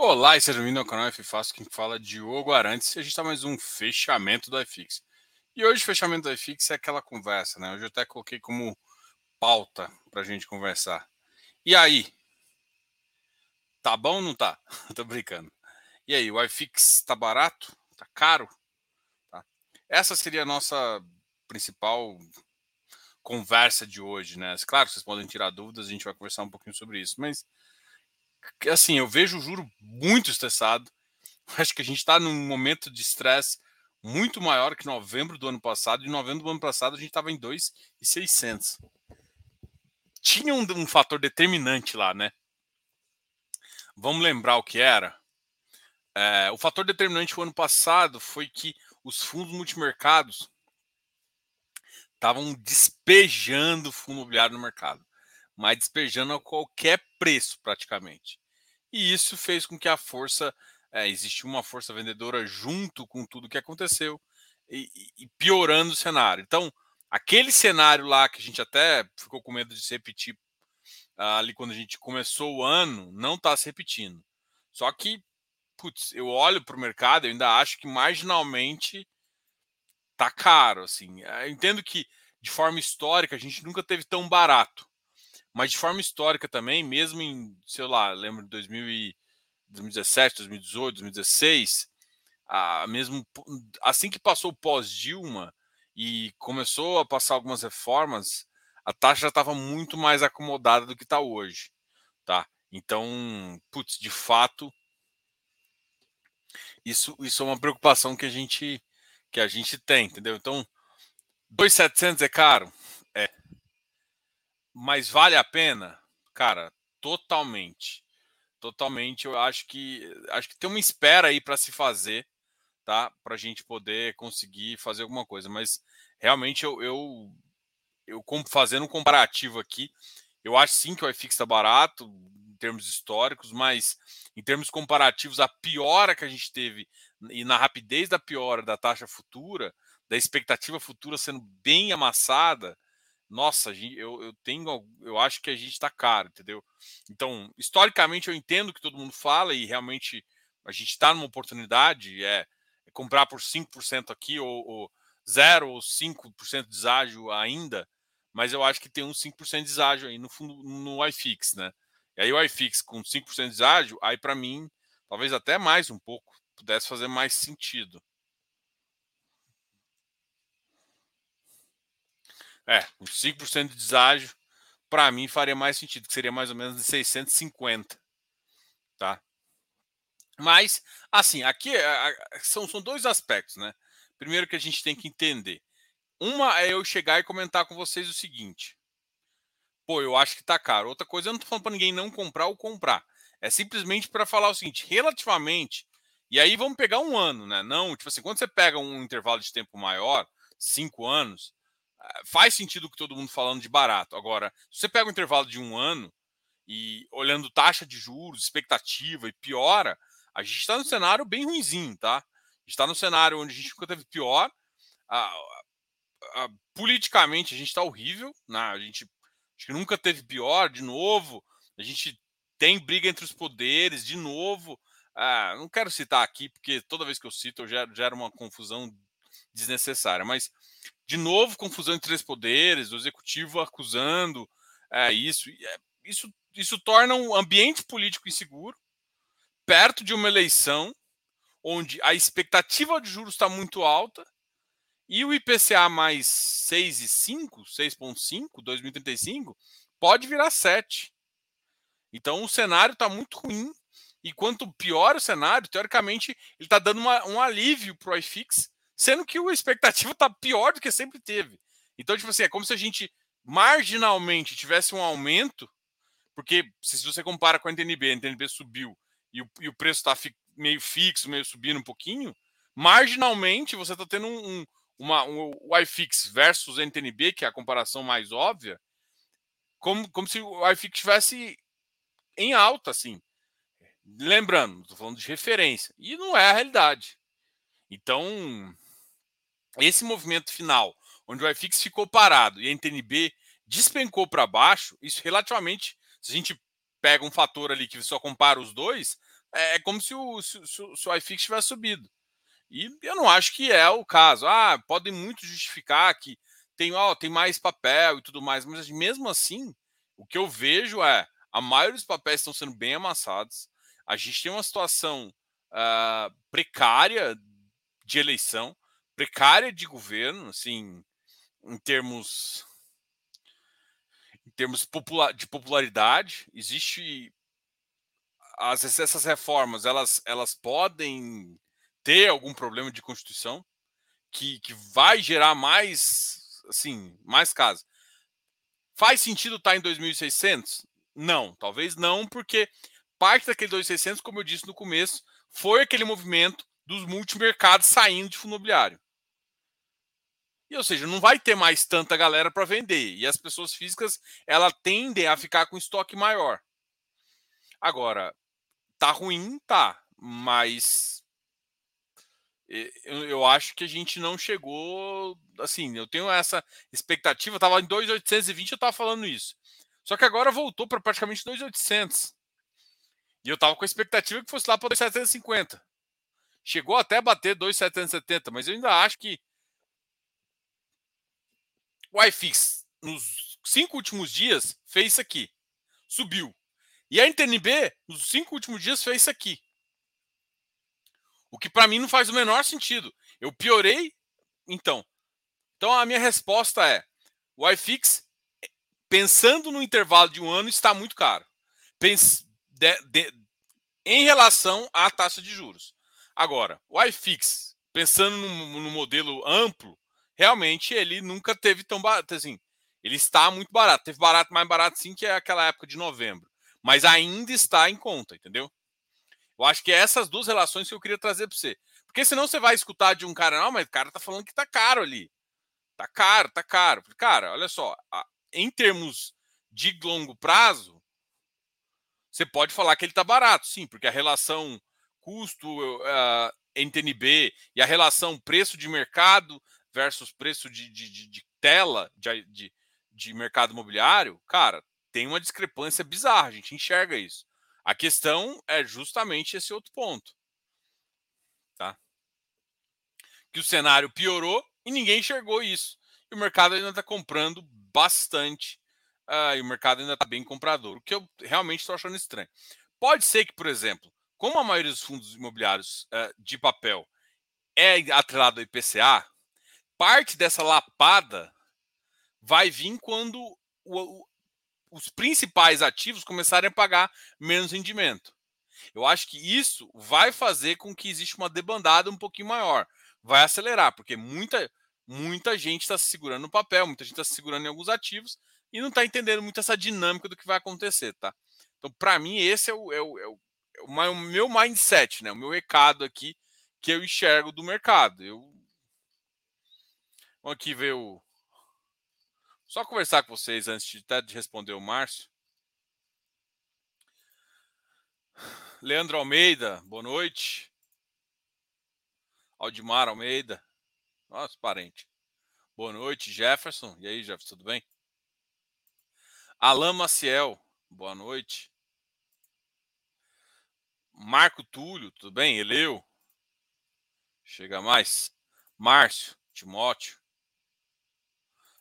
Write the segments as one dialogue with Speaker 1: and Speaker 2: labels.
Speaker 1: Olá e seja bem-vindo ao canal F Fácil, quem fala é Diogo Arantes e a gente está mais um fechamento do iFix. E hoje o fechamento do iFix é aquela conversa, né? Hoje eu até coloquei como pauta para a gente conversar. E aí? Tá bom ou não tá? Tô brincando. E aí, o iFix tá barato? Tá caro? Tá. Essa seria a nossa principal conversa de hoje, né? Claro, vocês podem tirar dúvidas, a gente vai conversar um pouquinho sobre isso, mas assim, eu vejo o juro muito estressado. Acho que a gente está num momento de estresse muito maior que novembro do ano passado. Em novembro do ano passado a gente estava em 2,600. Tinha um, um fator determinante lá, né? Vamos lembrar o que era? É, o fator determinante o ano passado foi que os fundos multimercados estavam despejando fundo imobiliário no mercado mas despejando a qualquer preço praticamente. E isso fez com que a força, é, existiu uma força vendedora junto com tudo que aconteceu e, e, piorando o cenário. Então, aquele cenário lá que a gente até ficou com medo de se repetir uh, ali quando a gente começou o ano, não está se repetindo. Só que, putz, eu olho para o mercado e ainda acho que marginalmente tá caro. Assim. Eu entendo que de forma histórica a gente nunca teve tão barato. Mas de forma histórica também, mesmo em, sei lá, lembro de 2017, 2018, 2016, a, mesmo assim que passou o pós-Dilma e começou a passar algumas reformas, a taxa já estava muito mais acomodada do que está hoje, tá? Então, putz, de fato, isso, isso é uma preocupação que a gente que a gente tem, entendeu? Então, 2.700 é caro, mas vale a pena? Cara, totalmente. Totalmente. Eu acho que acho que tem uma espera aí para se fazer, tá? Para a gente poder conseguir fazer alguma coisa. Mas realmente eu, eu, eu fazendo um comparativo aqui, eu acho sim que o iFix está barato em termos históricos, mas em termos comparativos, a piora que a gente teve e na rapidez da piora da taxa futura, da expectativa futura sendo bem amassada, nossa, eu, eu tenho, eu acho que a gente está caro, entendeu? Então, historicamente, eu entendo que todo mundo fala e realmente a gente está numa oportunidade, é, é, comprar por 5% aqui, ou, ou 0 ou 5% de deságio ainda, mas eu acho que tem uns 5% de deságio aí no fundo no iFix, né? E aí o iFix com 5% de deságio, aí para mim, talvez até mais um pouco, pudesse fazer mais sentido. É, com 5% de deságio, para mim faria mais sentido, que seria mais ou menos de 650. Tá? Mas, assim, aqui são, são dois aspectos, né? Primeiro que a gente tem que entender. Uma é eu chegar e comentar com vocês o seguinte. Pô, eu acho que tá caro. Outra coisa, eu não tô falando para ninguém não comprar ou comprar. É simplesmente para falar o seguinte, relativamente, e aí vamos pegar um ano, né? Não, tipo assim, quando você pega um intervalo de tempo maior, cinco anos, faz sentido que todo mundo falando de barato. Agora, se você pega um intervalo de um ano e olhando taxa de juros, expectativa e piora, a gente está no cenário bem ruimzinho, tá? Está no cenário onde a gente nunca teve pior. politicamente a gente está horrível, né? a gente acho que nunca teve pior, de novo. A gente tem briga entre os poderes, de novo. Ah, não quero citar aqui, porque toda vez que eu cito eu gero, gero uma confusão desnecessária. Mas de novo, confusão entre três poderes, o executivo acusando é, isso. É, isso. Isso torna um ambiente político inseguro, perto de uma eleição onde a expectativa de juros está muito alta e o IPCA mais 6,5, 6,5, 2035, pode virar 7. Então o cenário está muito ruim. E quanto pior o cenário, teoricamente, ele está dando uma, um alívio para o iFix sendo que a expectativa está pior do que sempre teve. Então, tipo assim, é como se a gente marginalmente tivesse um aumento, porque se você compara com a NTNB, a NTNB subiu e o, e o preço está meio fixo, meio subindo um pouquinho, marginalmente você está tendo um, um, uma, um, o iFix versus a NTNB, que é a comparação mais óbvia, como, como se o iFix estivesse em alta, assim. Lembrando, estou falando de referência. E não é a realidade. Então, esse movimento final, onde o iFix ficou parado e a NTNB despencou para baixo, isso relativamente, se a gente pega um fator ali que só compara os dois, é, é como se o, se, se, o iFix tivesse subido. E eu não acho que é o caso. Ah, podem muito justificar que tem, ó, tem mais papel e tudo mais, mas mesmo assim, o que eu vejo é a maioria dos papéis estão sendo bem amassados. A gente tem uma situação uh, precária de eleição, precária de governo, assim, em termos em termos de popularidade. Existe as, essas reformas, elas, elas podem ter algum problema de constituição que, que vai gerar mais, assim, mais casos. Faz sentido estar em 2.600? Não, talvez não, porque parte daquele 2.600, como eu disse no começo, foi aquele movimento dos multimercados saindo de fundo imobiliário. E, ou seja, não vai ter mais tanta galera para vender. E as pessoas físicas, ela tendem a ficar com estoque maior. Agora, tá ruim, tá. Mas eu, acho que a gente não chegou. Assim, eu tenho essa expectativa. Tava em 2,820, eu tava falando isso. Só que agora voltou para praticamente 2,800. E eu tava com a expectativa que fosse lá para 2,750. Chegou até a bater 2,770, mas eu ainda acho que o iFix, nos cinco últimos dias, fez isso aqui. Subiu. E a NTNB, nos cinco últimos dias, fez isso aqui. O que para mim não faz o menor sentido. Eu piorei, então. Então a minha resposta é: o iFix, pensando no intervalo de um ano, está muito caro. Pense, de, de, em relação à taxa de juros. Agora, o iFix, pensando no, no modelo amplo, realmente ele nunca teve tão barato assim. Ele está muito barato. Teve barato, mais barato sim, que é aquela época de novembro. Mas ainda está em conta, entendeu? Eu acho que é essas duas relações que eu queria trazer para você. Porque senão você vai escutar de um cara, não, mas o cara tá falando que tá caro ali. Tá caro, tá caro. Cara, olha só, em termos de longo prazo, você pode falar que ele tá barato, sim, porque a relação custo uh, NTNB e a relação preço de mercado versus preço de, de, de, de tela de, de, mercado imobiliário, cara, tem uma discrepância bizarra, a gente enxerga isso. A questão é justamente esse outro ponto. Tá? Que o cenário piorou e ninguém enxergou isso. E o mercado ainda está comprando bastante. Uh, e o mercado ainda está bem comprador. O que eu realmente estou achando estranho. Pode ser que, por exemplo, como a maioria dos fundos imobiliários uh, de papel é atrelado ao IPCA, parte dessa lapada vai vir quando o, os principais ativos começarem a pagar menos rendimento. Eu acho que isso vai fazer com que exista uma debandada um pouquinho maior. Vai acelerar, porque muita, muita gente está se segurando no papel, muita gente está se segurando em alguns ativos e não está entendendo muito essa dinâmica do que vai acontecer, tá? Então, para mim, esse é o, é o, é o, é o meu mindset, né? O meu recado aqui que eu enxergo do mercado. Eu... Vamos aqui ver o, só conversar com vocês antes de, de responder o Márcio. Leandro Almeida, boa noite. Aldimar Almeida, nosso parente. Boa noite, Jefferson. E aí, Jefferson, tudo bem? Alain Maciel, boa noite. Marco Túlio, tudo bem? Eleu. Chega mais. Márcio, Timóteo.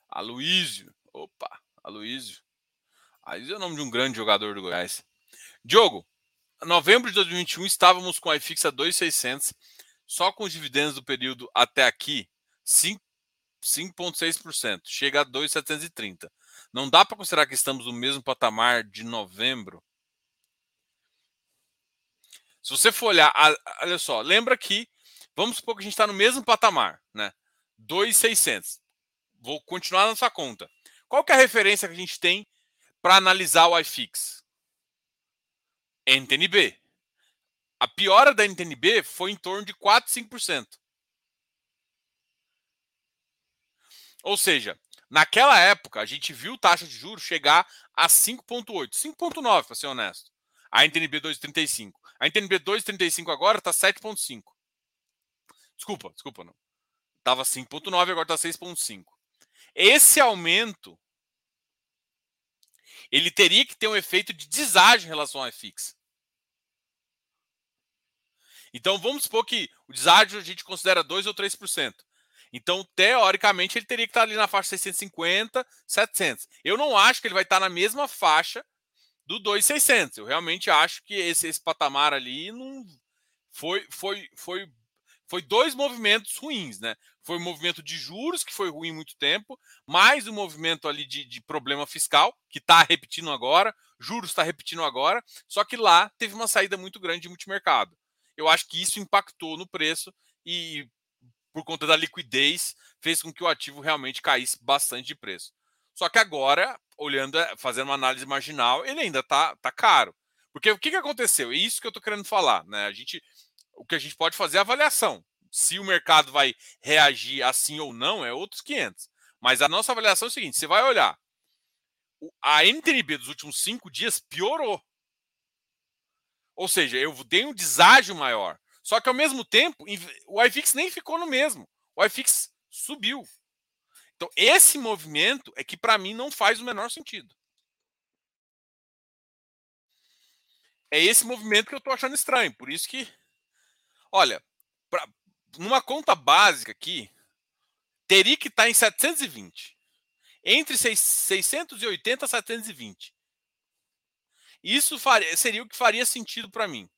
Speaker 1: Aloísio. Opa, Aloísio. Aí é o nome de um grande jogador do Goiás. Diogo, novembro de 2021 estávamos com a iFix a 2,600, só com os dividendos do período até aqui, 5,6%. Chega a 2,730. Não dá para considerar que estamos no mesmo patamar de novembro? Se você for olhar, olha só, lembra que, vamos supor que a gente está no mesmo patamar, né? 2,600 vou continuar na sua conta. Qual que é a referência que a gente tem para analisar o iFix? NTNB. A piora da NTNB foi em torno de 4, 5%. Ou seja, naquela época a gente viu taxa de juros chegar a 5,8, 5,9 para ser honesto. A NTNB 2,35. A NTNB 2,35 agora está 7,5. Desculpa, desculpa. Estava 5,9 agora está 6,5. Esse aumento ele teria que ter um efeito de deságio em relação ao FX. Então vamos supor que o deságio a gente considera 2 ou 3%. Então, teoricamente, ele teria que estar ali na faixa 650, 700. Eu não acho que ele vai estar na mesma faixa do 2,600. Eu realmente acho que esse, esse patamar ali não foi, foi, foi, foi dois movimentos ruins, né? Foi o movimento de juros, que foi ruim muito tempo, mais o movimento ali de, de problema fiscal, que está repetindo agora, juros está repetindo agora, só que lá teve uma saída muito grande de multimercado. Eu acho que isso impactou no preço e por conta da liquidez, fez com que o ativo realmente caísse bastante de preço. Só que agora, olhando, eh, fazendo uma análise marginal, ele ainda está tá caro. Porque o que, que aconteceu? É isso que eu estou querendo falar. Né? A gente, o que a gente pode fazer é avaliação. Se o mercado vai reagir assim ou não, é outros 500. Mas a nossa avaliação é o seguinte: você vai olhar. A NTNB dos últimos cinco dias piorou. Ou seja, eu dei um deságio maior. Só que ao mesmo tempo, o iFix nem ficou no mesmo. O iFix subiu. Então, esse movimento é que para mim não faz o menor sentido. É esse movimento que eu estou achando estranho. Por isso que, olha, numa conta básica aqui, teria que estar tá em 720. Entre 680 e 720. Isso faria, seria o que faria sentido para mim.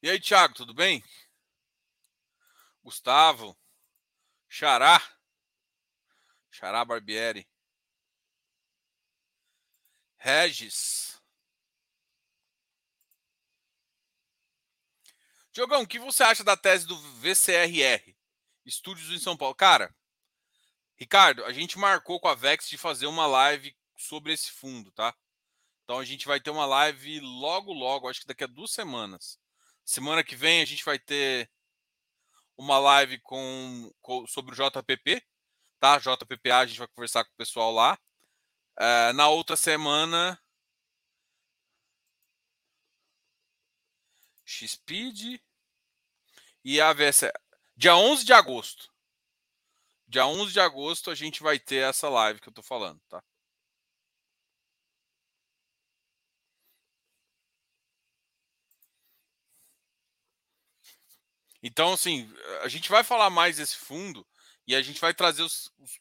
Speaker 1: E aí, Thiago, tudo bem? Gustavo, Xará, Xará Barbieri, Regis. Diogão, o que você acha da tese do VCRR? Estúdios em São Paulo. Cara, Ricardo, a gente marcou com a Vex de fazer uma live sobre esse fundo, tá? Então a gente vai ter uma live logo, logo, acho que daqui a duas semanas. Semana que vem a gente vai ter uma live com, com sobre o JPP, tá? JPPA, a gente vai conversar com o pessoal lá. Uh, na outra semana. XPeed e a VS. Dia 11 de agosto. Dia 11 de agosto a gente vai ter essa live que eu tô falando, tá? Então, assim, a gente vai falar mais desse fundo e a gente vai trazer o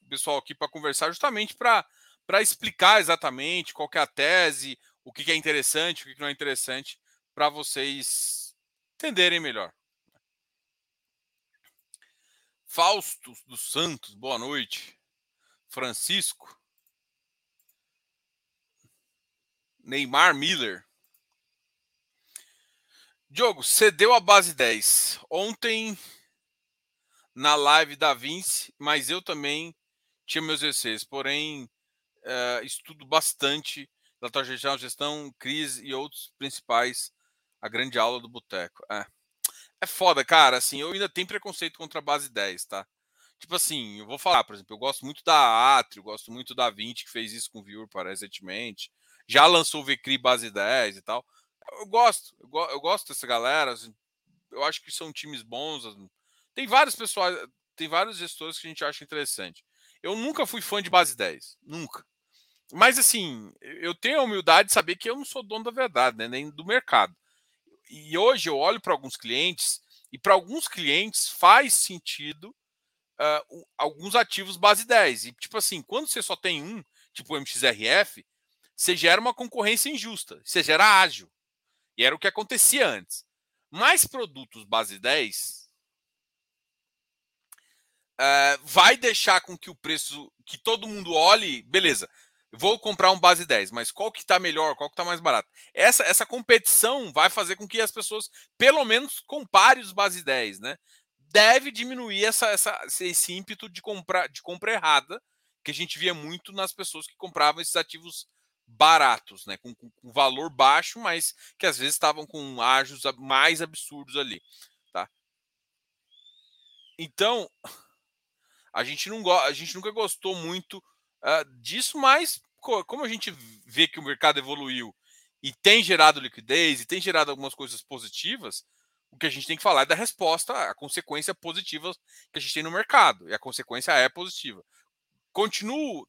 Speaker 1: pessoal aqui para conversar justamente para explicar exatamente qual é a tese, o que, que é interessante, o que, que não é interessante, para vocês entenderem melhor. Fausto dos Santos, boa noite. Francisco. Neymar Miller. Diogo, cedeu a base 10. Ontem, na live da Vince, mas eu também tinha meus receios. Porém, uh, estudo bastante da tua gestão, gestão, crise e outros principais. A grande aula do Boteco. É. é foda, cara. Assim, eu ainda tenho preconceito contra a base 10, tá? Tipo assim, eu vou falar, por exemplo, eu gosto muito da Atrio, gosto muito da 20, que fez isso com o Viewer recentemente. Já lançou o VCRI base 10 e tal eu gosto, eu, go eu gosto dessa galera. Assim, eu acho que são times bons. Tem vários pessoal, tem vários gestores que a gente acha interessante. Eu nunca fui fã de base 10, nunca. Mas assim, eu tenho a humildade de saber que eu não sou dono da verdade, né, nem do mercado. E hoje eu olho para alguns clientes e para alguns clientes faz sentido uh, alguns ativos base 10. E tipo assim, quando você só tem um, tipo o MXRF, você gera uma concorrência injusta, você gera ágil. E era o que acontecia antes. Mais produtos base 10 uh, eh, vai deixar com que o preço, que todo mundo olhe, beleza, vou comprar um base 10, mas qual que está melhor, qual que está mais barato? Essa, essa competição vai fazer com que as pessoas, pelo menos, comparem os base 10, né? Deve diminuir essa, essa, esse ímpeto de, comprar, de compra errada, que a gente via muito nas pessoas que compravam esses ativos baratos, né? Com, com, com, valor baixo, mas que às vezes estavam com ágios mais absurdos ali, tá? Então, a gente não a gente nunca gostou muito uh, disso, mas como a gente vê que o mercado evoluiu e tem gerado liquidez e tem gerado algumas coisas positivas, o que a gente tem que falar é da resposta, a consequência positiva que a gente tem no mercado. E a consequência é positiva. Continuo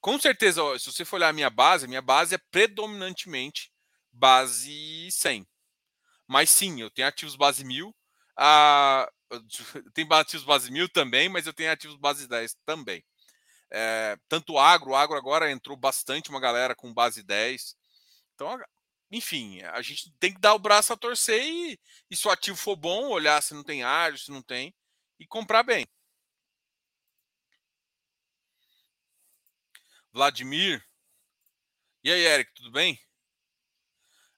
Speaker 1: com certeza, se você for olhar a minha base, a minha base é predominantemente base 100. Mas sim, eu tenho ativos base 1000. A, tem ativos base 1000 também, mas eu tenho ativos base 10 também. É, tanto agro, agro agora entrou bastante uma galera com base 10. Então, enfim, a gente tem que dar o braço a torcer e, e se o ativo for bom, olhar se não tem ágio, se não tem, e comprar bem. Vladimir. E aí, Eric, tudo bem?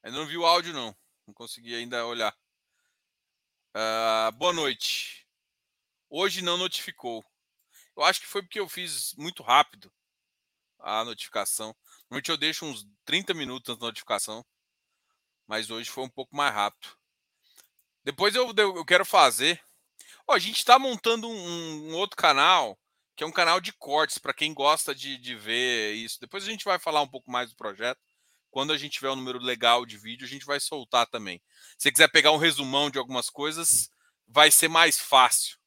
Speaker 1: Ainda não vi o áudio, não. Não consegui ainda olhar. Uh, boa noite. Hoje não notificou. Eu acho que foi porque eu fiz muito rápido a notificação. Normalmente eu deixo uns 30 minutos na notificação. Mas hoje foi um pouco mais rápido. Depois eu, eu quero fazer. A gente está montando um, um outro canal que é um canal de cortes para quem gosta de, de ver isso. Depois a gente vai falar um pouco mais do projeto. Quando a gente tiver um número legal de vídeo, a gente vai soltar também. Se você quiser pegar um resumão de algumas coisas, vai ser mais fácil?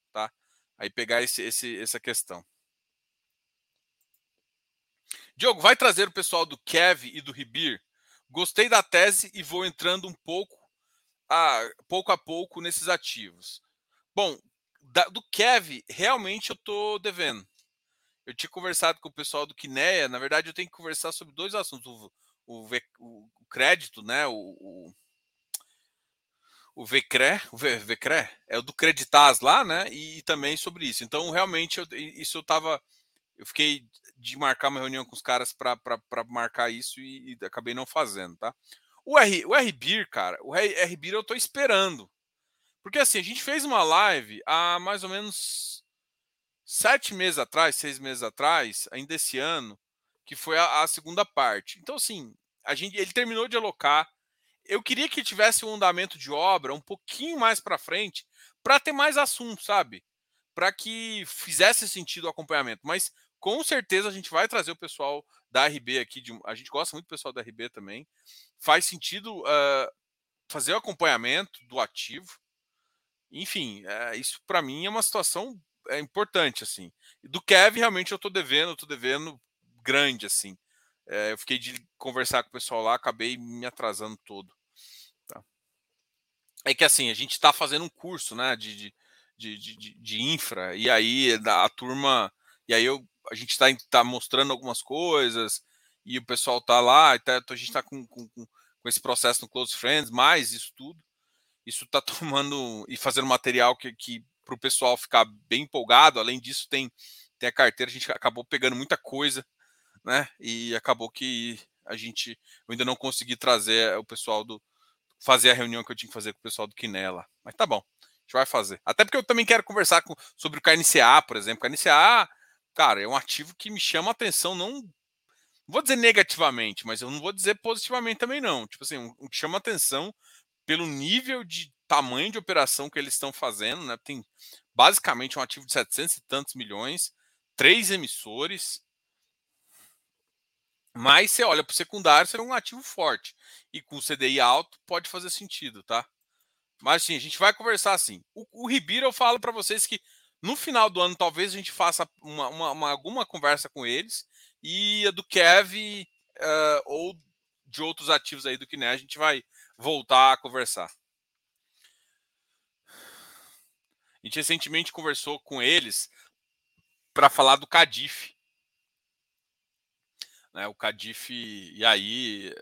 Speaker 1: Aí pegar esse, esse, essa questão. Diogo, vai trazer o pessoal do Kev e do Ribir? Gostei da tese e vou entrando um pouco a, pouco a pouco nesses ativos. Bom, da, do Kev, realmente eu tô devendo. Eu tinha conversado com o pessoal do Kineia. Na verdade, eu tenho que conversar sobre dois assuntos: o, o, o crédito, né? O, o, o VCRE, o VCRE, é o do Creditas lá, né? E, também sobre isso. Então, realmente, eu, isso eu tava. Eu fiquei de marcar uma reunião com os caras para marcar isso e, e, acabei não fazendo, tá? O, R, o RBIR, cara, o RBIR eu tô esperando. Porque assim, a gente fez uma live há mais ou menos sete meses atrás, seis meses atrás, ainda esse ano, que foi a, a segunda parte. Então, assim, a gente, ele terminou de alocar. Eu queria que tivesse um andamento de obra um pouquinho mais para frente, para ter mais assunto, sabe? Para que fizesse sentido o acompanhamento. Mas com certeza a gente vai trazer o pessoal da RB aqui. De, a gente gosta muito do pessoal da RB também. Faz sentido uh, fazer o acompanhamento do ativo enfim, é, isso para mim é uma situação é, importante, assim. Do Kevin, realmente, eu estou devendo, tô devendo grande, assim. É, eu fiquei de conversar com o pessoal lá, acabei me atrasando todo. Tá? É que, assim, a gente está fazendo um curso, né, de, de, de, de, infra, e aí a turma... E aí eu, a gente está tá mostrando algumas coisas, e o pessoal está lá, tá, a gente está com, com, com esse processo no Close Friends, mais isso tudo isso está tomando e fazendo material que, que para o pessoal ficar bem empolgado. Além disso, tem, tem a carteira, a gente acabou pegando muita coisa, né? E acabou que a gente eu ainda não consegui trazer o pessoal do fazer a reunião que eu tinha que fazer com o pessoal do Quinela. Mas tá bom, a gente vai fazer. Até porque eu também quero conversar com, sobre o KNCA, por exemplo. O KNCA, cara, é um ativo que me chama a atenção, não vou dizer negativamente, mas eu não vou dizer positivamente também não. Tipo assim, um, um que chama atenção pelo nível de tamanho de operação que eles estão fazendo, né? Tem basicamente um ativo de 700 e tantos milhões, três emissores. Mas você olha para o secundário, você é um ativo forte. E com o CDI alto, pode fazer sentido, tá? Mas sim, a gente vai conversar assim. O, o Ribeiro, eu falo para vocês que no final do ano, talvez a gente faça uma, uma, uma alguma conversa com eles. E a do Kev uh, ou de outros ativos aí do que né, a gente vai voltar a conversar. A gente recentemente conversou com eles para falar do Cadif. Né, o Cadif, e aí.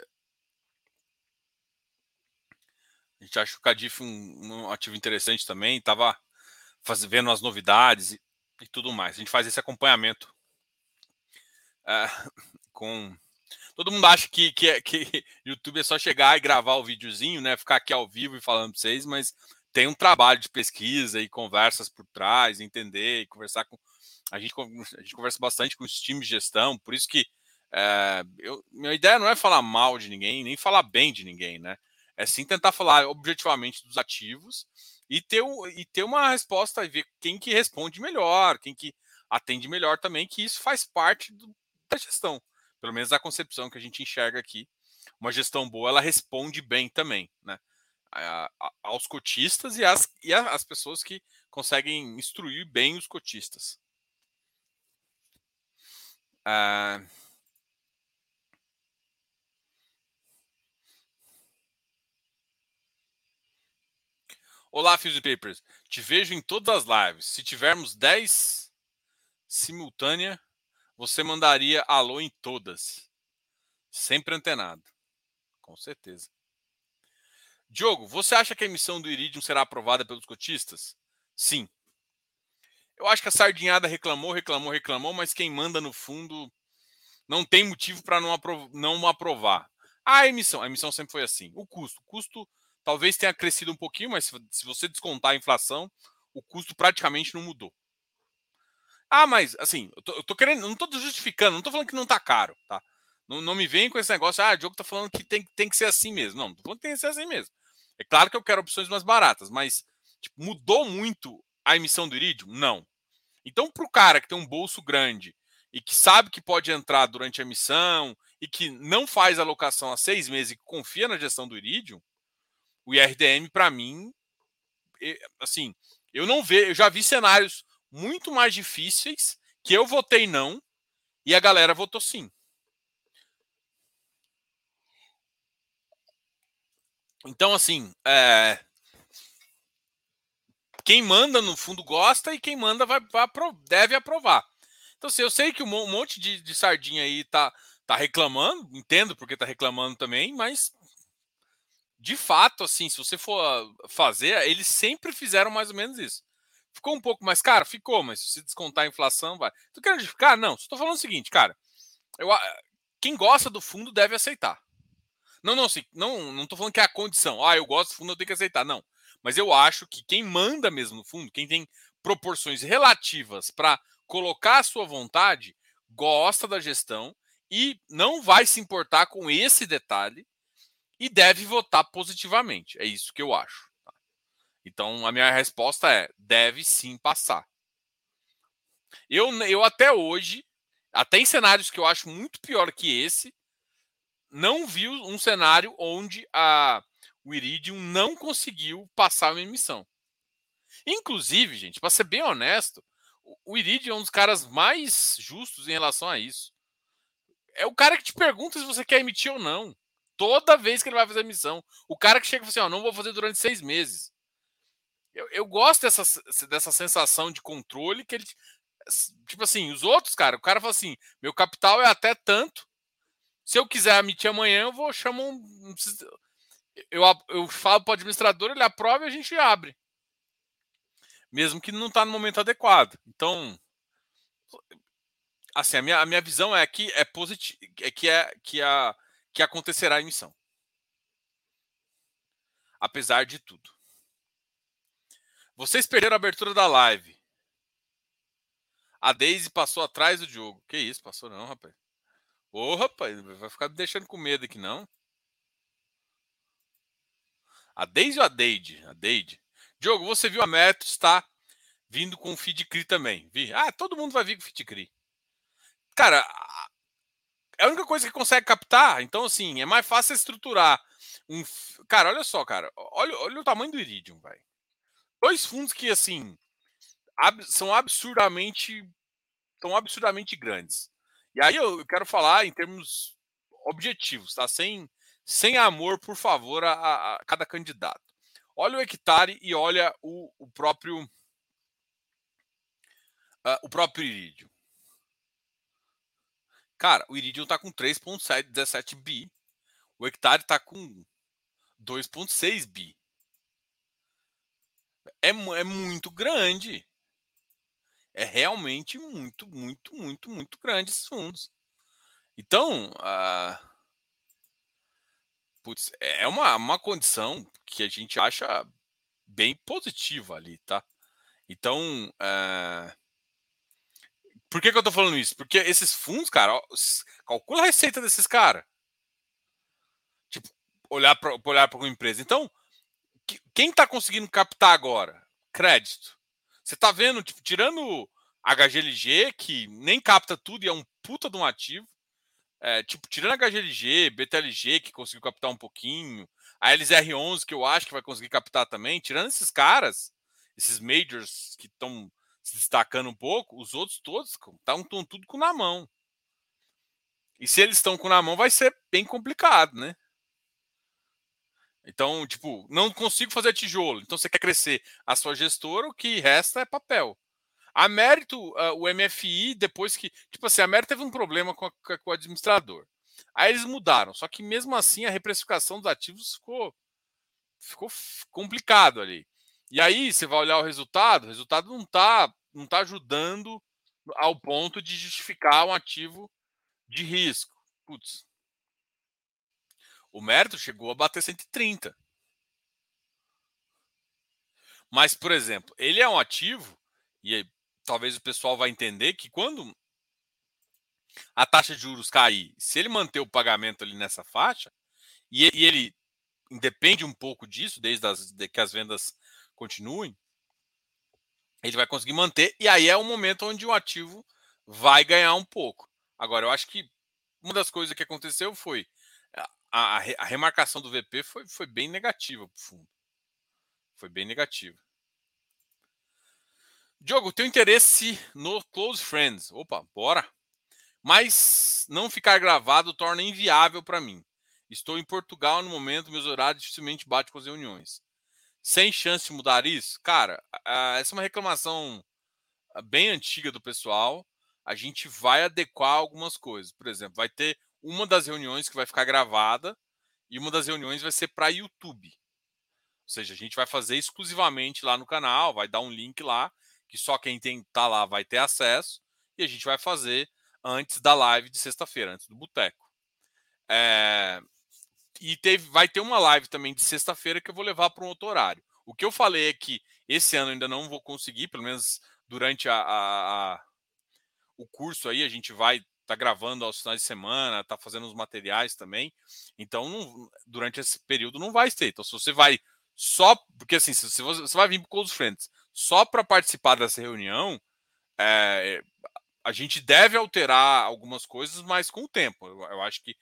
Speaker 1: A gente acha o Cadif um, um ativo interessante também, estava vendo as novidades e, e, tudo mais. A gente faz esse acompanhamento é, com todo mundo acha que, que, que YouTube é só chegar e gravar o videozinho, né? Ficar aqui ao vivo e falando para vocês, mas tem um trabalho de pesquisa e conversas por trás, entender e conversar com. A gente, a gente conversa bastante com os times de gestão, por isso que é, eu, minha ideia não é falar mal de ninguém, nem falar bem de ninguém, né? É sim tentar falar objetivamente dos ativos e ter, e ter uma resposta e ver quem que responde melhor, quem que atende melhor também, que isso faz parte do, da gestão pelo menos a concepção que a gente enxerga aqui, uma gestão boa, ela responde bem também, né? A, a, aos cotistas e às, e às pessoas que conseguem instruir bem os cotistas. Uh... Olá, Fuse Papers. Te vejo em todas as lives. Se tivermos 10 simultânea, você mandaria alô em todas. Sempre antenado. Com certeza. Diogo, você acha que a emissão do Iridium será aprovada pelos cotistas? Sim. Eu acho que a sardinhada reclamou, reclamou, reclamou, mas quem manda no fundo não tem motivo para não, aprov não aprovar. A emissão, a emissão sempre foi assim. O custo, o custo Talvez tenha crescido um pouquinho, mas se você descontar a inflação, o custo praticamente não mudou. Ah, mas assim, eu tô, eu tô querendo, não tô justificando, não tô falando que não tá caro, tá? Não, não me vem com esse negócio, ah, o Diogo tá falando que tem, tem que ser assim mesmo. Não, não tô falando que tem que ser assim mesmo. É claro que eu quero opções mais baratas, mas tipo, mudou muito a emissão do Iridium? Não. Então, para o cara que tem um bolso grande e que sabe que pode entrar durante a emissão e que não faz alocação há seis meses e confia na gestão do Iridium, o IRDM, para mim, assim, eu não vejo, eu já vi cenários muito mais difíceis que eu votei não e a galera votou sim. Então, assim, é... quem manda no fundo gosta e quem manda vai, vai deve aprovar. Então, assim, eu sei que um monte de, de sardinha aí tá, tá reclamando, entendo porque tá reclamando também, mas de fato, assim, se você for fazer, eles sempre fizeram mais ou menos isso. Ficou um pouco mais caro? Ficou, mas se descontar a inflação, vai. Tu quer justificar? Não. Estou falando o seguinte, cara. Eu, quem gosta do fundo deve aceitar. Não, não, assim, não, não tô falando que é a condição. Ah, eu gosto do fundo, eu tenho que aceitar. Não. Mas eu acho que quem manda mesmo no fundo, quem tem proporções relativas para colocar a sua vontade, gosta da gestão e não vai se importar com esse detalhe e deve votar positivamente. É isso que eu acho. Tá? Então, a minha resposta é: deve sim passar. Eu, eu até hoje, até em cenários que eu acho muito pior que esse, não vi um cenário onde a, o Iridium não conseguiu passar uma emissão. Inclusive, gente, para ser bem honesto, o Iridium é um dos caras mais justos em relação a isso. É o cara que te pergunta se você quer emitir ou não toda vez que ele vai fazer a missão. O cara que chega e fala assim: Ó, não vou fazer durante seis meses. Eu, eu gosto dessa, dessa sensação de controle que ele. Tipo assim, os outros, cara, o cara fala assim: meu capital é até tanto. Se eu quiser emitir amanhã, eu vou chamar um. Eu, eu falo para o administrador, ele aprova e a gente abre. Mesmo que não está no momento adequado. Então, assim, a minha, a minha visão é que é positivo, é que é que a que acontecerá a emissão. Apesar de tudo. Vocês perderam a abertura da live. A Daisy passou atrás do jogo. Que isso, passou não, rapaz. Ô, rapaz, vai ficar me deixando com medo aqui, não. A Daisy ou a Deide? A Deide. Diogo, você viu a Metro está vindo com o feed também. Vi. Ah, todo mundo vai vir com feed CRI. Cara, é a única coisa que consegue captar. Então, assim, é mais fácil estruturar um. Cara, olha só, cara. Olha, olha o tamanho do Iridium, velho. Dois fundos que, assim, ab... são absurdamente. São absurdamente grandes. E aí eu quero falar em termos objetivos, tá? Sem, sem amor, por favor, a, a cada candidato. Olha o hectare e olha o, o próprio. Uh, o próprio Iridium. Cara, o Iridium tá com 3.17 bi. O hectare tá com 2.6 bi. É, é muito grande. É realmente muito, muito, muito, muito grande esses fundos. Então, putz, é uma, uma condição que a gente acha bem positiva ali, tá? Então, uh, por que, que eu tô falando isso? Porque esses fundos, cara, calcula a receita desses caras. Tipo, olhar para olhar uma empresa. Então, quem está conseguindo captar agora? Crédito. Você está vendo, tipo, tirando HGLG, que nem capta tudo e é um puta de um ativo. É, tipo, tirando HGLG, BTLG, que conseguiu captar um pouquinho, a LZR11, que eu acho que vai conseguir captar também, tirando esses caras, esses majors que estão se destacando um pouco, os outros todos estão tudo com na mão. E se eles estão com na mão, vai ser bem complicado, né? Então, tipo, não consigo fazer tijolo. Então você quer crescer a sua gestora, o que resta é papel. A Mérito, uh, o MFI, depois que. Tipo assim, a Mérito teve um problema com, a, com o administrador. Aí eles mudaram. Só que mesmo assim a reprecificação dos ativos ficou, ficou complicado ali. E aí você vai olhar o resultado, o resultado não está não tá ajudando ao ponto de justificar um ativo de risco. Putz. O mérito chegou a bater 130. Mas, por exemplo, ele é um ativo, e aí, talvez o pessoal vai entender que quando a taxa de juros cair, se ele manter o pagamento ali nessa faixa, e ele independe um pouco disso, desde as, que as vendas continuem, ele vai conseguir manter, e aí é o momento onde o ativo vai ganhar um pouco. Agora, eu acho que uma das coisas que aconteceu foi a, a remarcação do VP foi, foi bem negativa para o fundo. Foi bem negativa. Diogo, tenho interesse no Close Friends. Opa, bora. Mas não ficar gravado torna inviável para mim. Estou em Portugal no momento, meus horários dificilmente batem com as reuniões. Sem chance de mudar isso? Cara, essa é uma reclamação bem antiga do pessoal a gente vai adequar algumas coisas. Por exemplo, vai ter uma das reuniões que vai ficar gravada e uma das reuniões vai ser para YouTube. Ou seja, a gente vai fazer exclusivamente lá no canal, vai dar um link lá, que só quem tem tá lá vai ter acesso, e a gente vai fazer antes da live de sexta-feira, antes do boteco. É... E teve, vai ter uma live também de sexta-feira que eu vou levar para um outro horário. O que eu falei é que esse ano ainda não vou conseguir, pelo menos durante a, a, a o curso aí, a gente vai tá gravando aos finais de semana, tá fazendo os materiais também. Então, não, durante esse período não vai ter. Então, se você vai só, porque assim, se você, você vai vir para Close Friends só para participar dessa reunião, é, a gente deve alterar algumas coisas, mas com o tempo. Eu, eu, acho que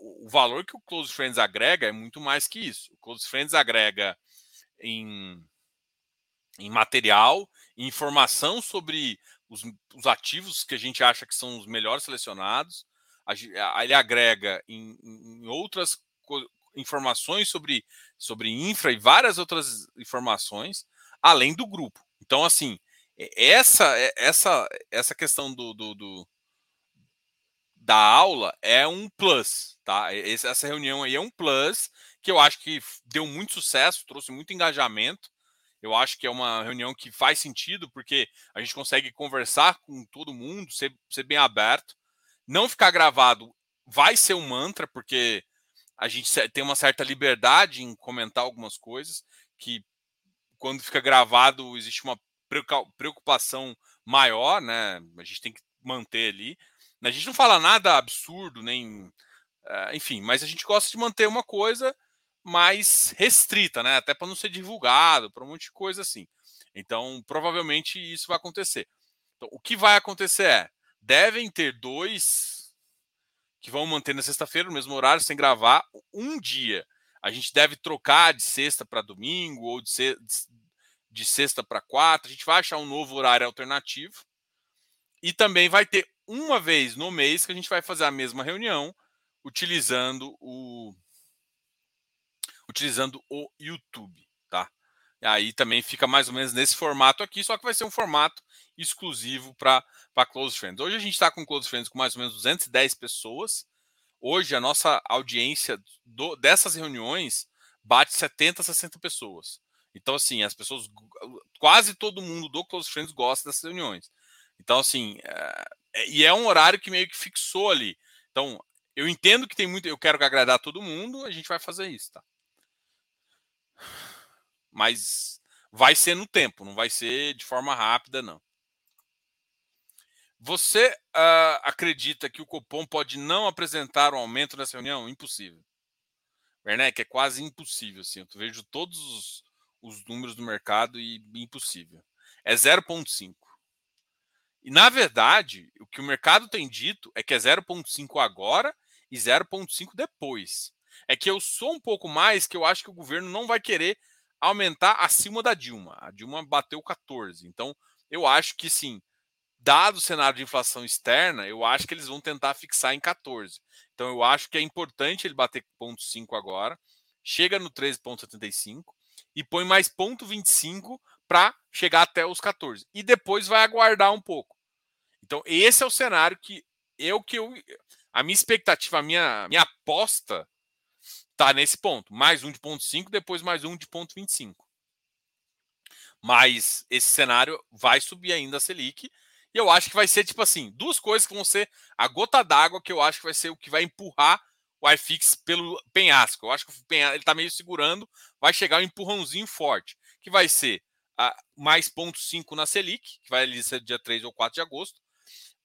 Speaker 1: o valor que o Close Friends agrega é muito mais que isso. O Close Friends agrega em, em material, em informação sobre os, os, ativos que a gente acha que são os melhores selecionados. Ele agrega em, em outras informações sobre, sobre infra e várias outras informações, além do grupo. Então, assim, essa essa essa questão do, do, do da aula é um plus, tá? Essa reunião aí é um plus que eu acho que deu muito sucesso, trouxe muito engajamento eu acho que é uma reunião que faz sentido, porque a gente consegue conversar com todo mundo, ser, ser bem aberto. Não ficar gravado vai ser um mantra, porque a gente tem uma certa liberdade em comentar algumas coisas, que quando fica gravado existe uma preocupação maior, né? A gente tem que manter ali. A gente não fala nada absurdo, nem. Eh, enfim, mas a gente gosta de manter uma coisa mais restrita, né? Até para não ser divulgado, para um monte de coisa assim. Então, provavelmente isso vai acontecer. Então, o que vai acontecer é, devem ter dois que vão manter na sexta-feira, no mesmo horário, sem gravar, um dia. A gente deve trocar de sexta para domingo ou de, de sexta para quarta. A gente vai achar um novo horário alternativo. E também vai ter uma vez no mês que a gente vai fazer a mesma reunião, utilizando o, utilizando o YouTube, tá? E aí também fica mais ou menos nesse formato aqui, só que vai ser um formato exclusivo para Close Friends. Hoje a gente está com Close Friends com mais ou menos 210 pessoas. Hoje a nossa audiência do, dessas reuniões bate 70, 60 pessoas. Então, assim, as pessoas, quase todo mundo do Close Friends gosta dessas reuniões. Então, assim, é, e é um horário que meio que fixou ali. Então, eu entendo que tem muito, eu quero agradar todo mundo, a gente vai fazer isso, tá? Mas vai ser no tempo, não vai ser de forma rápida, não. Você uh, acredita que o Copom pode não apresentar um aumento nessa reunião? Impossível. Werneck, é quase impossível. Assim. Eu vejo todos os, os números do mercado e impossível. É 0,5. E, na verdade, o que o mercado tem dito é que é 0,5 agora e 0,5 depois. É que eu sou um pouco mais que eu acho que o governo não vai querer aumentar acima da Dilma. A Dilma bateu 14. Então, eu acho que sim, dado o cenário de inflação externa, eu acho que eles vão tentar fixar em 14. Então eu acho que é importante ele bater 0,5 agora, chega no 13,75 e põe mais 0,25 para chegar até os 14. E depois vai aguardar um pouco. Então esse é o cenário que eu que eu a minha expectativa, a minha, minha aposta tá nesse ponto. Mais um de ponto 5, depois mais um de ponto 25. Mas esse cenário vai subir ainda a Selic. E eu acho que vai ser, tipo assim, duas coisas que vão ser a gota d'água que eu acho que vai ser o que vai empurrar o iFix pelo penhasco. Eu acho que penhasco, ele está meio segurando, vai chegar um empurrãozinho forte, que vai ser mais ponto 5 na Selic, que vai ali ser dia 3 ou 4 de agosto.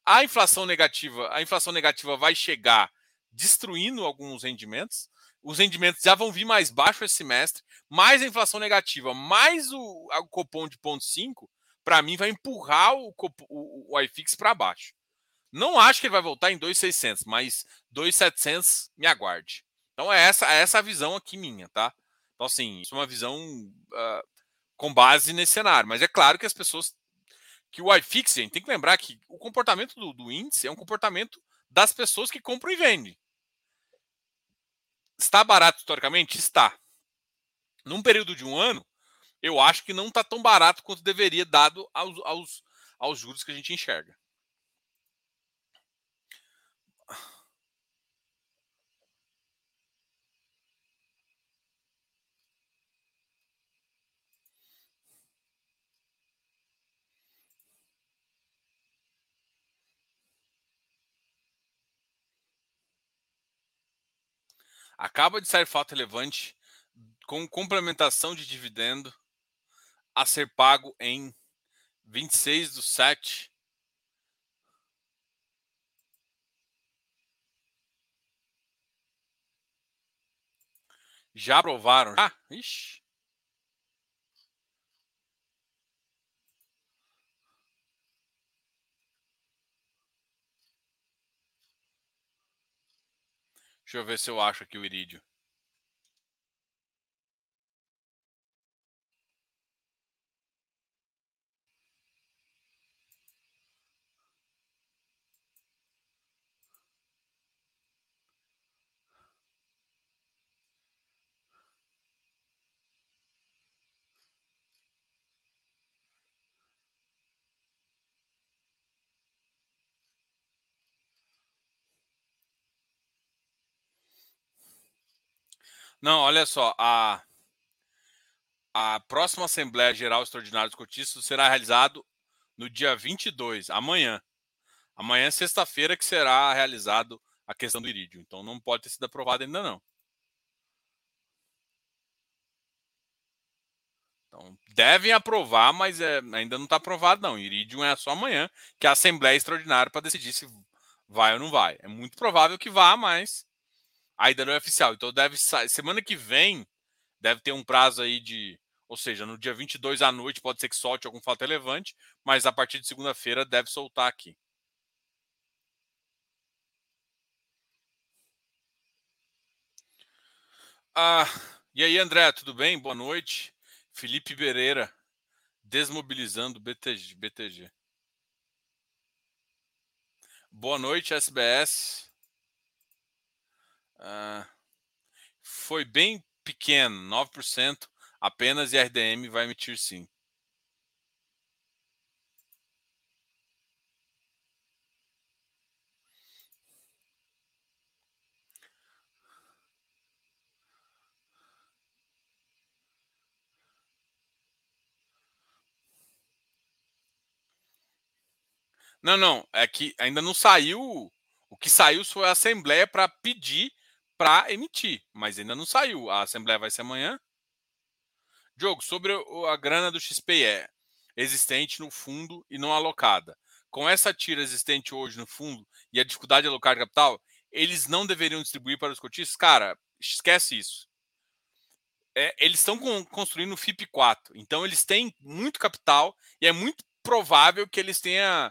Speaker 1: A inflação negativa, a inflação negativa vai chegar destruindo alguns rendimentos. Os rendimentos já vão vir mais baixo esse semestre, mais a inflação negativa, mais o, o cupom de ponto 5, para mim vai empurrar o, o, o iFix para baixo. Não acho que ele vai voltar em 2,600, mas 2,700 me aguarde. Então é essa, é essa a visão aqui minha, tá? Então, assim, isso é uma visão uh, com base nesse cenário. Mas é claro que as pessoas. Que o iFix, gente, tem que lembrar que o comportamento do, do índice é um comportamento das pessoas que compram e vendem. Está barato historicamente? Está. Num período de um ano, eu acho que não está tão barato quanto deveria, dado aos, aos, aos juros que a gente enxerga. Acaba de sair fato relevante com complementação de dividendo a ser pago em 26 do 7. Já aprovaram? Ah, ixi. Deixa eu ver se eu acho aqui o irídio. Não, olha só, a, a próxima Assembleia Geral Extraordinária dos Cotistas será realizado no dia 22, amanhã. Amanhã, sexta-feira, que será realizado a questão do irídio. Então, não pode ter sido aprovado ainda não. Então, devem aprovar, mas é, ainda não está aprovado não. Irídio é só amanhã, que é a Assembleia Extraordinária para decidir se vai ou não vai. É muito provável que vá, mas ainda não é oficial. Então deve semana que vem deve ter um prazo aí de, ou seja, no dia 22 à noite pode ser que solte algum fato relevante, mas a partir de segunda-feira deve soltar aqui. Ah, e aí, André, tudo bem? Boa noite. Felipe Bereira, desmobilizando BTG. BTG. Boa noite, SBS. Uh, foi bem pequeno, 9% apenas, e RDM vai emitir sim. Não, não, é que ainda não saiu. O que saiu foi a Assembleia para pedir para emitir, mas ainda não saiu. A assembleia vai ser amanhã. Diogo, sobre a grana do XP é existente no fundo e não alocada. Com essa tira existente hoje no fundo e a dificuldade de alocar capital, eles não deveriam distribuir para os cotistas? Cara, esquece isso. É, eles estão construindo o FIP 4, então eles têm muito capital e é muito provável que eles tenham.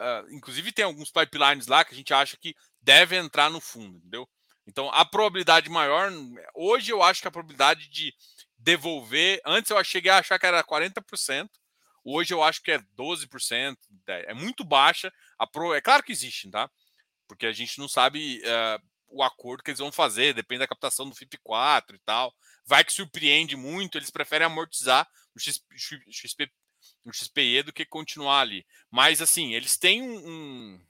Speaker 1: Uh, inclusive, tem alguns pipelines lá que a gente acha que deve entrar no fundo, entendeu? Então, a probabilidade maior, hoje eu acho que a probabilidade de devolver, antes eu cheguei a achar que era 40%, Hoje eu acho que é 12%, é muito baixa. A pro, é claro que existe, tá? Porque a gente não sabe uh, o acordo que eles vão fazer, depende da captação do FIP4 e tal. Vai que surpreende muito, eles preferem amortizar o XP, o XPE do que continuar ali. Mas assim, eles têm um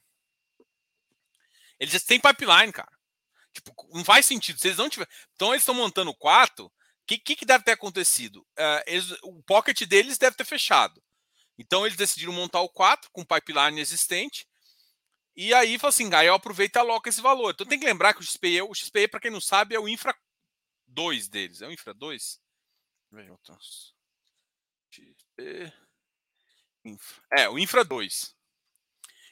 Speaker 1: eles têm pipeline, cara. Tipo, não faz sentido. Se eles não tiver. Então, eles estão montando o 4. O que, que, que, deve ter acontecido? Uh, eles, o pocket deles deve ter fechado. Então, eles decidiram montar o 4 com pipeline existente. E aí, falou assim: aí eu aproveito e esse valor. Então, tem que lembrar que o XPE, o XPE para quem não sabe, é o Infra 2 deles. É o Infra 2? XP. Infra. É, o Infra 2.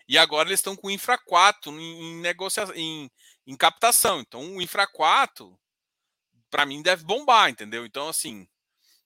Speaker 1: E agora eles estão com o Infra 4 em, em negociação, em, em captação. Então, o Infra 4, para mim, deve bombar, entendeu? Então, assim,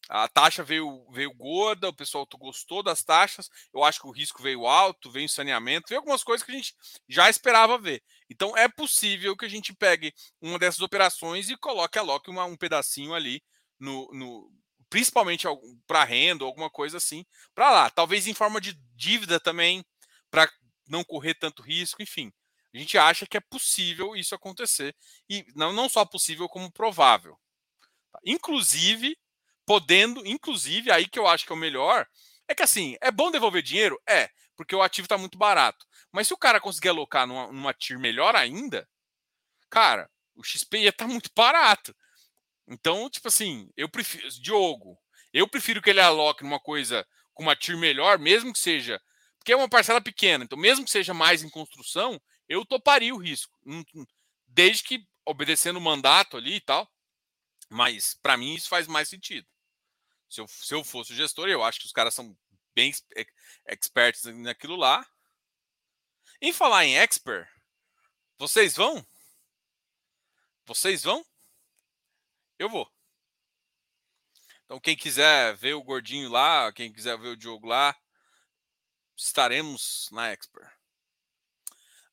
Speaker 1: a taxa veio, veio gorda, o pessoal gostou das taxas. Eu acho que o risco veio alto, veio saneamento, veio algumas coisas que a gente já esperava ver. Então, é possível que a gente pegue uma dessas operações e coloque, aloque uma, um pedacinho ali no, no principalmente para renda, alguma coisa assim, para lá. Talvez em forma de dívida também, para não correr tanto risco, enfim. A gente acha que é possível isso acontecer. E não, não só possível, como provável. Tá? Inclusive, podendo, inclusive, aí que eu acho que é o melhor, é que assim, é bom devolver dinheiro? É, porque o ativo está muito barato. Mas se o cara conseguir alocar numa, numa TIR melhor ainda, cara, o XP ia estar tá muito barato. Então, tipo assim, eu prefiro. Diogo, eu prefiro que ele aloque numa coisa com uma TIR melhor, mesmo que seja porque é uma parcela pequena. Então, mesmo que seja mais em construção, eu toparia o risco. Desde que obedecendo o mandato ali e tal. Mas, para mim, isso faz mais sentido. Se eu, se eu fosse o gestor, eu acho que os caras são bem experts naquilo lá. Em falar em expert, vocês vão? Vocês vão? Eu vou. Então, quem quiser ver o gordinho lá, quem quiser ver o Diogo lá, estaremos na Expert.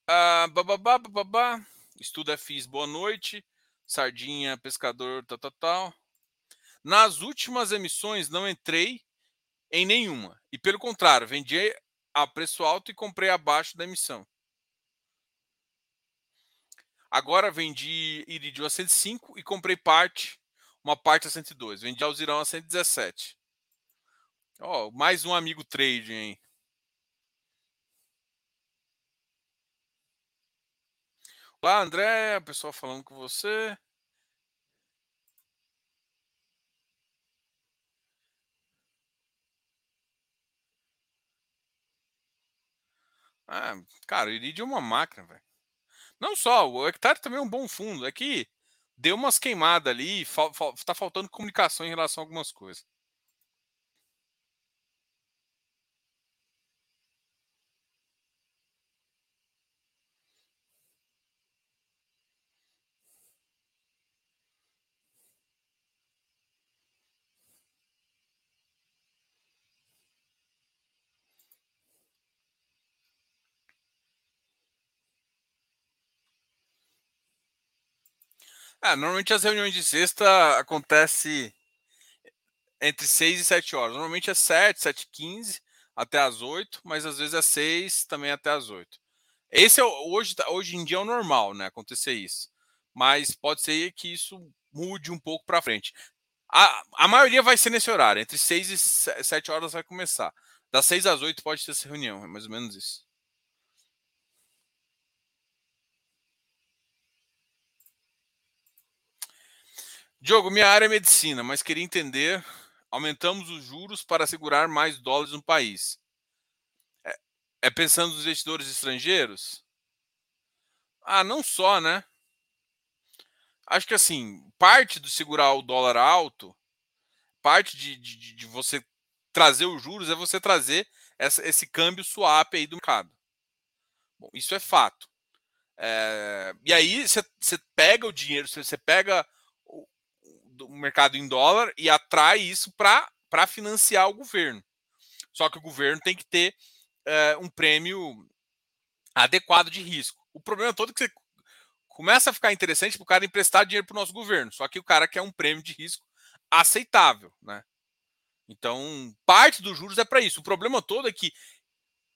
Speaker 1: Ah, bababá, bababá. Estuda FIS, boa noite. Sardinha, pescador, tal, tal, tal. Nas últimas emissões não entrei em nenhuma. E pelo contrário, vendi a preço alto e comprei abaixo da emissão. Agora vendi Iridium a 105 e comprei parte, uma parte a 102. Vendi Alzirão a 117. Ó, oh, mais um amigo trade, hein? Olá, André, o pessoal falando com você. Ah, cara, o Iridium é uma máquina, velho. Não só, o Hectare também é um bom fundo. É que deu umas queimadas ali, fal, fal, tá faltando comunicação em relação a algumas coisas. Ah, normalmente as reuniões de sexta acontece entre 6 e 7 horas. Normalmente é 7, 7 e 15 até as 8, mas às vezes é 6 também até as 8. Esse é hoje, hoje em dia é o normal, né? Acontecer isso. Mas pode ser que isso mude um pouco para frente. A, a maioria vai ser nesse horário, entre 6 e 7 horas vai começar. Das 6 às 8 pode ter essa reunião, é mais ou menos isso. Diogo, minha área é medicina, mas queria entender. Aumentamos os juros para segurar mais dólares no país. É, é pensando nos investidores estrangeiros? Ah, não só, né? Acho que assim, parte do segurar o dólar alto, parte de, de, de você trazer os juros é você trazer essa, esse câmbio swap aí do mercado. Bom, isso é fato. É, e aí você pega o dinheiro, você pega do mercado em dólar e atrai isso para financiar o governo. Só que o governo tem que ter é, um prêmio adequado de risco. O problema todo é que você começa a ficar interessante para o cara emprestar dinheiro para o nosso governo. Só que o cara quer um prêmio de risco aceitável. Né? Então, parte dos juros é para isso. O problema todo é que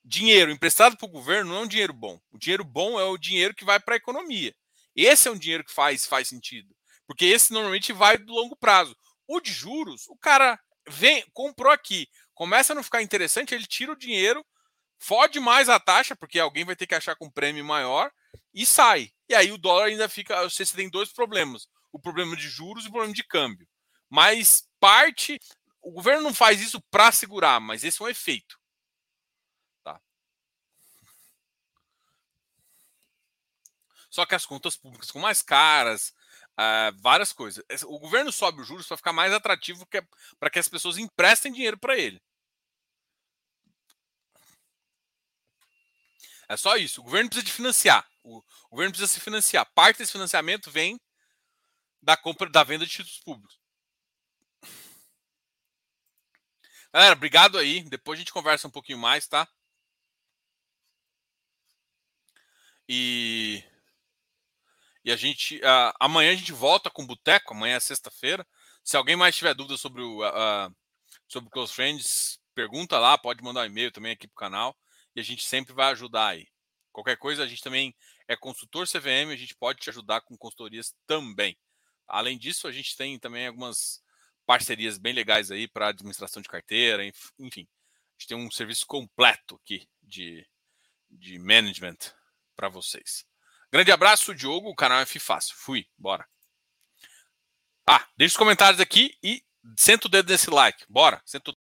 Speaker 1: dinheiro emprestado para o governo não é um dinheiro bom. O dinheiro bom é o dinheiro que vai para a economia. Esse é um dinheiro que faz, faz sentido. Porque esse normalmente vai do longo prazo. O de juros, o cara vem, comprou aqui, começa a não ficar interessante, ele tira o dinheiro, fode mais a taxa, porque alguém vai ter que achar com um prêmio maior, e sai. E aí o dólar ainda fica. Você tem dois problemas: o problema de juros e o problema de câmbio. Mas parte. O governo não faz isso para segurar, mas esse é um efeito. Tá. Só que as contas públicas ficam mais caras, uh, várias coisas. O governo sobe os juros para ficar mais atrativo para que as pessoas emprestem dinheiro para ele. É só isso. O governo precisa de financiar. O, o governo precisa se financiar. Parte desse financiamento vem da compra, da venda de títulos públicos. Galera, obrigado aí. Depois a gente conversa um pouquinho mais, tá? E e a gente amanhã a gente volta com o Boteco, amanhã é sexta-feira. Se alguém mais tiver dúvida sobre o sobre o Close Friends, pergunta lá, pode mandar um e-mail também aqui pro canal e a gente sempre vai ajudar aí. Qualquer coisa, a gente também é consultor CVM, a gente pode te ajudar com consultorias também. Além disso, a gente tem também algumas parcerias bem legais aí para administração de carteira, enfim. A gente tem um serviço completo aqui de, de management para vocês. Grande abraço, Diogo, o canal é Fácil. Fui, bora. Ah, deixa os comentários aqui e senta o dedo nesse like. Bora, senta o